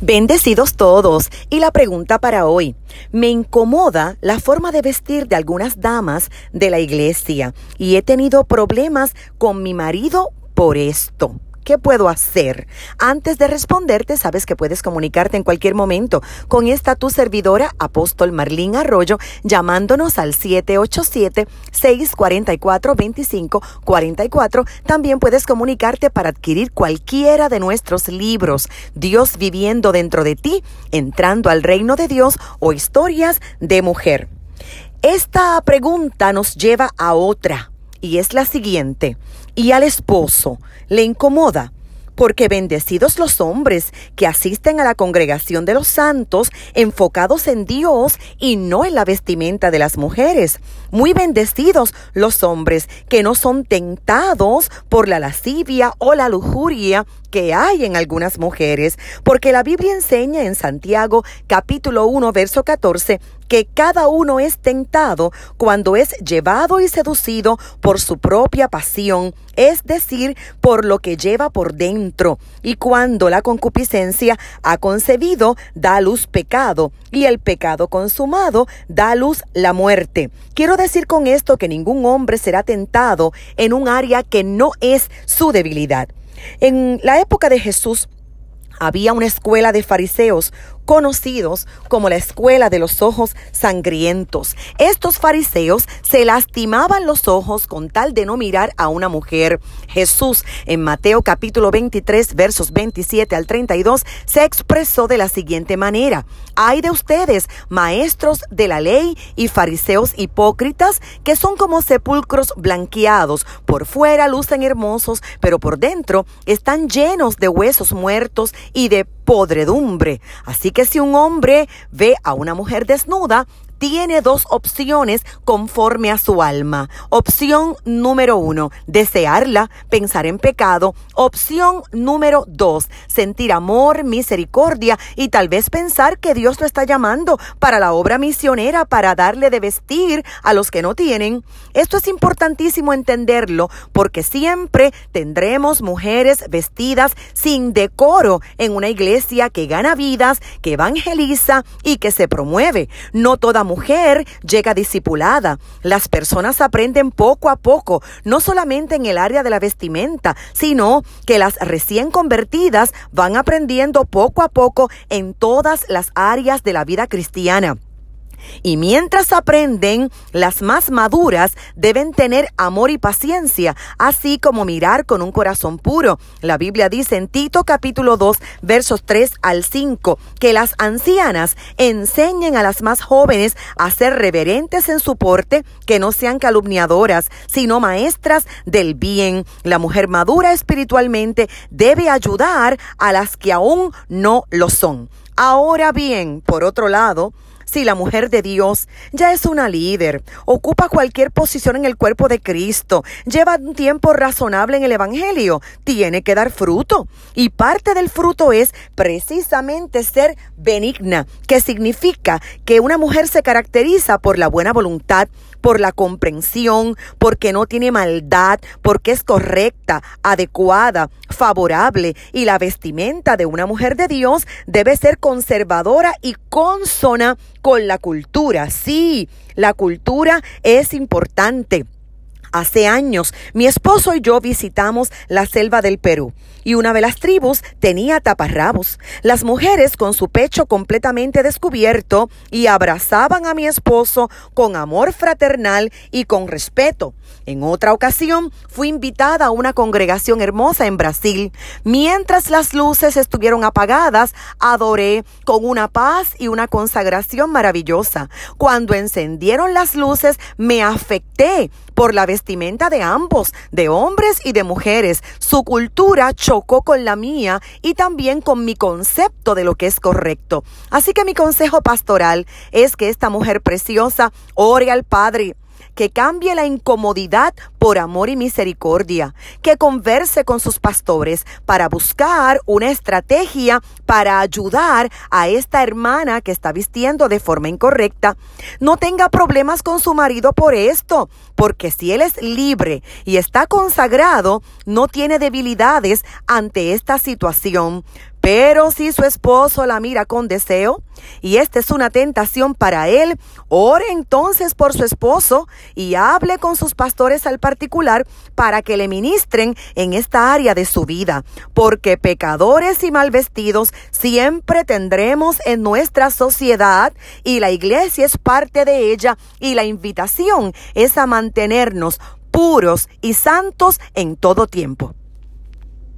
Bendecidos todos. Y la pregunta para hoy. Me incomoda la forma de vestir de algunas damas de la iglesia y he tenido problemas con mi marido por esto. ¿Qué puedo hacer? Antes de responderte, sabes que puedes comunicarte en cualquier momento con esta tu servidora, Apóstol Marlín Arroyo, llamándonos al 787-644-2544. También puedes comunicarte para adquirir cualquiera de nuestros libros, Dios viviendo dentro de ti, entrando al reino de Dios o historias de mujer. Esta pregunta nos lleva a otra y es la siguiente. ¿Y al esposo le incomoda? Porque bendecidos los hombres que asisten a la congregación de los santos, enfocados en Dios y no en la vestimenta de las mujeres. Muy bendecidos los hombres que no son tentados por la lascivia o la lujuria que hay en algunas mujeres, porque la Biblia enseña en Santiago capítulo 1 verso 14 que cada uno es tentado cuando es llevado y seducido por su propia pasión, es decir, por lo que lleva por dentro, y cuando la concupiscencia ha concebido, da a luz pecado, y el pecado consumado da a luz la muerte. Quiero decir con esto que ningún hombre será tentado en un área que no es su debilidad. En la época de Jesús, había una escuela de fariseos conocidos como la escuela de los ojos sangrientos. Estos fariseos se lastimaban los ojos con tal de no mirar a una mujer. Jesús en Mateo capítulo 23 versos 27 al 32 se expresó de la siguiente manera. Hay de ustedes, maestros de la ley y fariseos hipócritas, que son como sepulcros blanqueados. Por fuera lucen hermosos, pero por dentro están llenos de huesos muertos y de podredumbre. Así que si un hombre ve a una mujer desnuda, tiene dos opciones conforme a su alma. Opción número uno, desearla, pensar en pecado. Opción número dos, sentir amor, misericordia y tal vez pensar que Dios lo está llamando para la obra misionera, para darle de vestir a los que no tienen. Esto es importantísimo entenderlo porque siempre tendremos mujeres vestidas sin decoro en una iglesia que gana vidas, que evangeliza y que se promueve. No toda mujer llega discipulada. Las personas aprenden poco a poco, no solamente en el área de la vestimenta, sino que las recién convertidas van aprendiendo poco a poco en todas las áreas de la vida cristiana. Y mientras aprenden, las más maduras deben tener amor y paciencia, así como mirar con un corazón puro. La Biblia dice en Tito capítulo 2 versos 3 al 5 que las ancianas enseñen a las más jóvenes a ser reverentes en su porte, que no sean calumniadoras, sino maestras del bien. La mujer madura espiritualmente debe ayudar a las que aún no lo son. Ahora bien, por otro lado, si la mujer de Dios ya es una líder, ocupa cualquier posición en el cuerpo de Cristo, lleva un tiempo razonable en el Evangelio, tiene que dar fruto. Y parte del fruto es precisamente ser benigna, que significa que una mujer se caracteriza por la buena voluntad, por la comprensión, porque no tiene maldad, porque es correcta, adecuada, favorable y la vestimenta de una mujer de Dios debe ser conservadora y consona con la cultura. Sí, la cultura es importante. Hace años, mi esposo y yo visitamos la selva del Perú y una de las tribus tenía taparrabos. Las mujeres con su pecho completamente descubierto y abrazaban a mi esposo con amor fraternal y con respeto. En otra ocasión, fui invitada a una congregación hermosa en Brasil. Mientras las luces estuvieron apagadas, adoré con una paz y una consagración maravillosa. Cuando encendieron las luces, me afecté por la vestimenta de ambos, de hombres y de mujeres. Su cultura con la mía y también con mi concepto de lo que es correcto. Así que mi consejo pastoral es que esta mujer preciosa ore al Padre que cambie la incomodidad por amor y misericordia, que converse con sus pastores para buscar una estrategia para ayudar a esta hermana que está vistiendo de forma incorrecta. No tenga problemas con su marido por esto, porque si él es libre y está consagrado, no tiene debilidades ante esta situación Pero si su esposo la mira con deseo y esta es una tentación para él, ore entonces por su esposo y hable con sus pastores al particular para que le ministren en esta área de su vida, porque pecadores y mal vestidos siempre tendremos en nuestra sociedad y la iglesia es parte de ella y la invitación es a mantenernos puros y santos en todo tiempo.